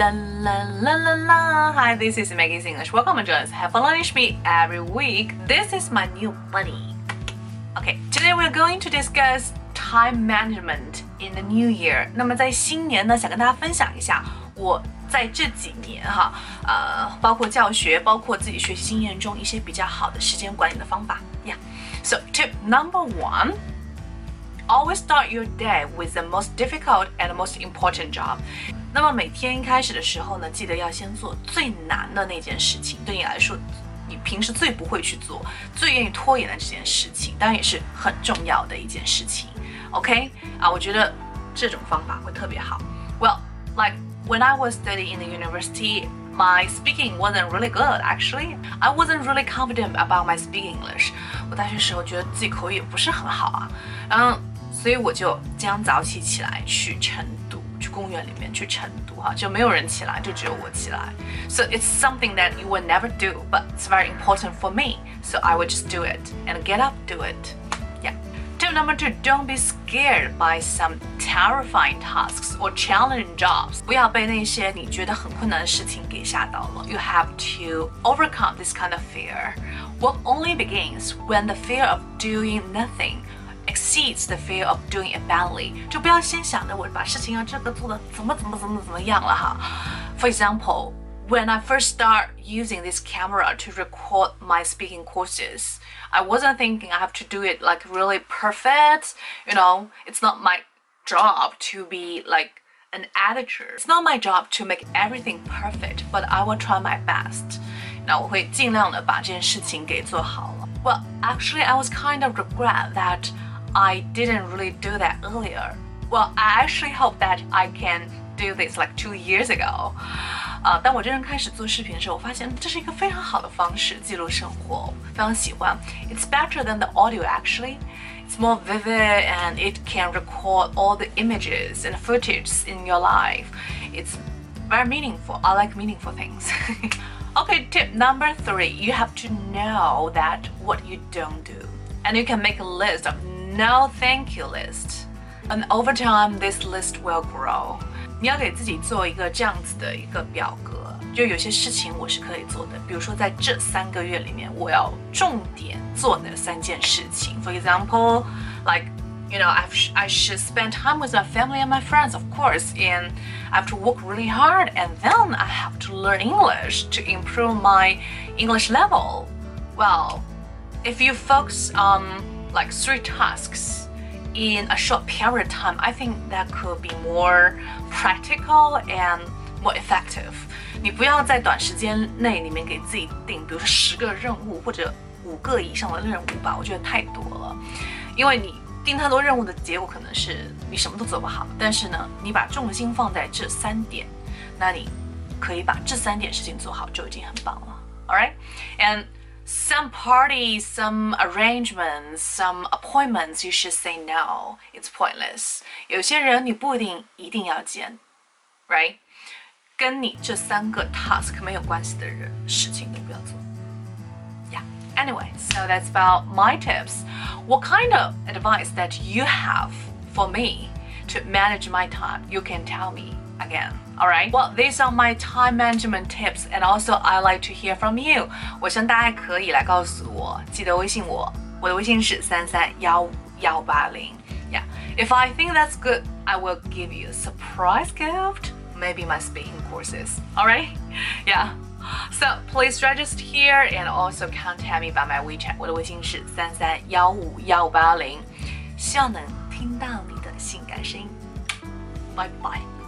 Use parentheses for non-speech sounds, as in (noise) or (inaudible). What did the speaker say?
La la la la la. Hi, this is Maggie's English. Welcome to us. Have fun learning me every week. This is my new buddy. Okay, today we're going to discuss time management in the new year. 那么在新年呢，想跟大家分享一下我在这几年哈，呃，包括教学，包括自己学习经验中一些比较好的时间管理的方法。Yeah. So tip number one. Always start your day with the most difficult and most important job. 那么每天一开始的时候呢，记得要先做最难的那件事情。对你来说，你平时最不会去做、最愿意拖延的这件事情，当然也是很重要的一件事情。OK 啊，我觉得这种方法会特别好。Well, like when I was studying in the university. My speaking wasn't really good actually. I wasn't really confident about my speaking English. 我大学时候觉得自己口语也不是很好啊，嗯， 所以我就今天早起起来去晨读，去公园里面去晨读哈，就没有人起来，就只有我起来。So it's something that you will never do, but it's very important for me. So I will just do it and get up, do it. Tip number two: Don't be scared by some terrifying tasks or challenging jobs. 不要被那些你觉得很困难的事情给吓到了。You have to overcome this kind of fear. Work only begins when the fear of doing nothing exceeds the fear of doing it badly，就不要先想着我把事情要这个做的怎么怎么怎么怎么样了哈。For example, when I first start using this camera to record my speaking courses, I wasn't thinking I have to do it like really perfect. You know, it's not my job to be like an editor. It's not my job to make everything perfect, but I will try my best. 那我会尽量的把这件事情给做好了。Well, actually, I was kind of regret that I didn't really do that earlier. Well, I actually hope that I can do this like two years ago. 呃，当我真正开始做视频的时候，我发现这是一个非常好的方式记录生活，非常喜欢。It's better than the audio actually. It's more vivid and it can record all the images and footage in your life. It's very meaningful. I like meaningful things. (laughs) okay, tip number three: you have to know that what you don't do, and you can make a list of no thank you list. And over time, this list will grow. 你要给自己做一个这样子的一个表格，就有些事情我是可以做的，比如说在这三个月里面，我要重点做的三件事情。For example, like you know, I've, I should spend time with my family and my friends, of course, and I have to work really hard, and then I have to learn English to improve my English level. Well, if you focus on like three tasks in a short period of time, I think that could be more practical and more effective. 你不要在短时间内里面给自己定，比如说十个任务或者五个以上的任务吧，我觉得太多了。因为你定太多任务的结果可能是你什么都做不好。但是呢，你把重心放在这三点，那你可以把这三点事情做好就已经很棒了。All right, and some parties, some arrangements, some appointments, you should say no. It's pointless. 有些人你不一定一定要见，right？跟你这三个 task 没有关系的人，事情都不要做。Yeah. Anyway, so that's about my tips. What kind of advice that you have for me to manage my time? You can tell me again. Alright, well, these are my time management tips, and also I like to hear from you. 我希望大家可以来告诉我，记得微信我，我的微信是三三幺五幺八零。Yeah, if I think that's good, I will give you a surprise gift. Maybe my speaking courses. Alright, yeah. So please register here and also contact me by my WeChat. 我的微信是三三幺五幺八零，希望能听到你的性感声音。Bye bye.